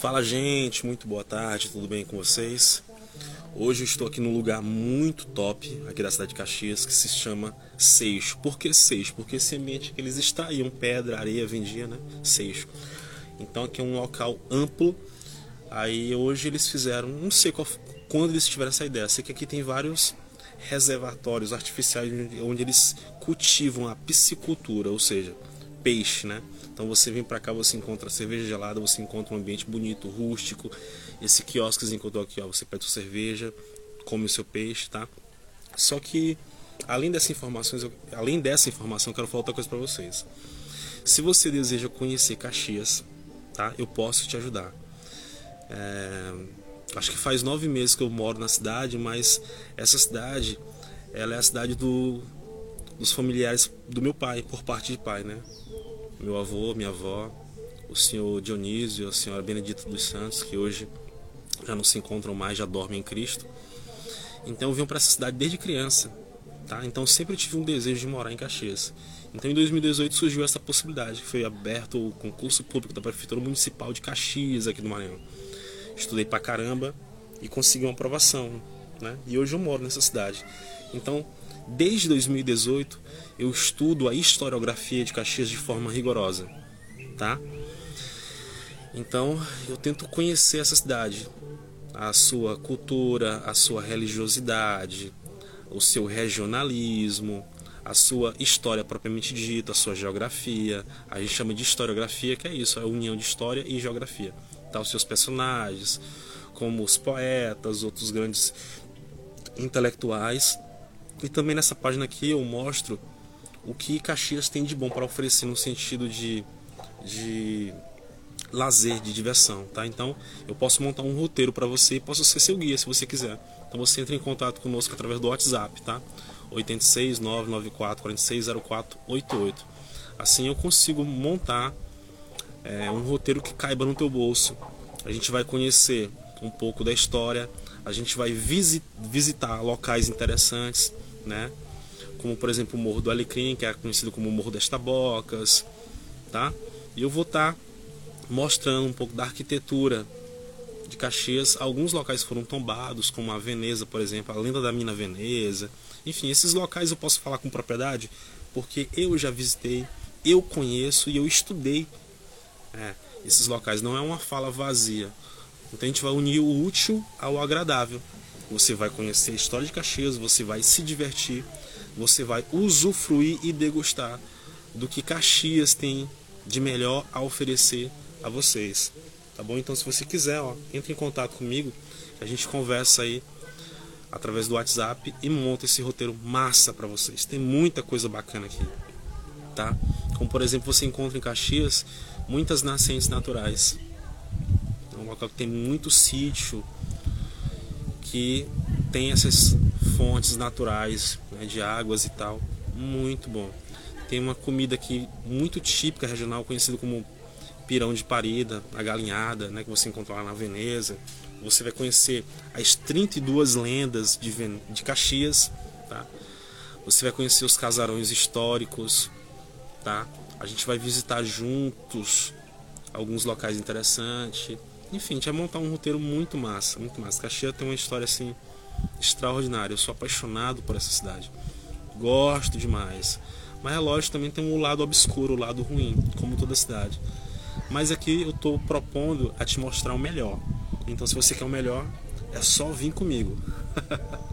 Fala gente, muito boa tarde, tudo bem com vocês? Hoje eu estou aqui num lugar muito top aqui da cidade de Caxias que se chama Seixo. Por que Seixo? Porque esse ambiente que eles extraíam pedra, areia, vendia, né? Seixo. Então aqui é um local amplo. Aí hoje eles fizeram, não sei qual, quando eles tiveram essa ideia. Sei que aqui tem vários reservatórios artificiais onde eles cultivam a piscicultura, ou seja, peixe, né? Então você vem para cá, você encontra cerveja gelada, você encontra um ambiente bonito, rústico. Esse quiosque que encontrou aqui, ó, você pede sua cerveja, come o seu peixe, tá? Só que além dessa informação, além dessa informação, eu quero falar outra coisa para vocês. Se você deseja conhecer Caxias, tá? Eu posso te ajudar. É, acho que faz nove meses que eu moro na cidade, mas essa cidade, ela é a cidade do, dos familiares do meu pai, por parte de pai, né? meu avô, minha avó, o senhor Dionísio, a senhora Benedita dos Santos, que hoje já não se encontram mais, já dormem em Cristo. Então eu vim para essa cidade desde criança, tá? Então sempre tive um desejo de morar em Caxias. Então em 2018 surgiu essa possibilidade, foi aberto o concurso público da Prefeitura Municipal de Caxias aqui do Maranhão. Estudei pra caramba e consegui uma aprovação, né? E hoje eu moro nessa cidade. Então Desde 2018 eu estudo a historiografia de Caxias de forma rigorosa, tá? Então eu tento conhecer essa cidade, a sua cultura, a sua religiosidade, o seu regionalismo, a sua história propriamente dita, a sua geografia. A gente chama de historiografia, que é isso, é a união de história e geografia. Tá, os seus personagens, como os poetas, outros grandes intelectuais e também nessa página aqui eu mostro o que Caxias tem de bom para oferecer no sentido de, de lazer, de diversão, tá? Então eu posso montar um roteiro para você e posso ser seu guia se você quiser. Então você entra em contato conosco através do WhatsApp, tá? 86 994 46 0488. Assim eu consigo montar é, um roteiro que caiba no teu bolso. A gente vai conhecer um pouco da história, a gente vai visitar locais interessantes, né? Como por exemplo o Morro do Alecrim, que é conhecido como Morro das Tabocas, tá? E eu vou estar tá mostrando um pouco da arquitetura de Caxias. Alguns locais foram tombados, como a Veneza, por exemplo, a lenda da mina Veneza. Enfim, esses locais eu posso falar com propriedade porque eu já visitei, eu conheço e eu estudei é, esses locais. Não é uma fala vazia. Então a gente vai unir o útil ao agradável. Você vai conhecer a história de Caxias, você vai se divertir, você vai usufruir e degustar do que Caxias tem de melhor a oferecer a vocês. Tá bom? Então se você quiser, ó, entre em contato comigo, a gente conversa aí através do WhatsApp e monta esse roteiro massa para vocês. Tem muita coisa bacana aqui, tá? Como por exemplo, você encontra em Caxias muitas nascentes naturais um local que tem muito sítio, que tem essas fontes naturais né, de águas e tal. Muito bom. Tem uma comida aqui muito típica regional, conhecida como pirão de parida, a galinhada, né, que você encontra lá na Veneza. Você vai conhecer as 32 lendas de, Ven de Caxias, tá? Você vai conhecer os casarões históricos, tá? A gente vai visitar juntos alguns locais interessantes. Enfim, a gente vai montar um roteiro muito massa, muito massa. Caxias tem uma história assim extraordinária. Eu sou apaixonado por essa cidade. Gosto demais. Mas é lógico também tem um lado obscuro, o um lado ruim, como toda cidade. Mas aqui eu estou propondo a te mostrar o melhor. Então se você quer o melhor, é só vir comigo.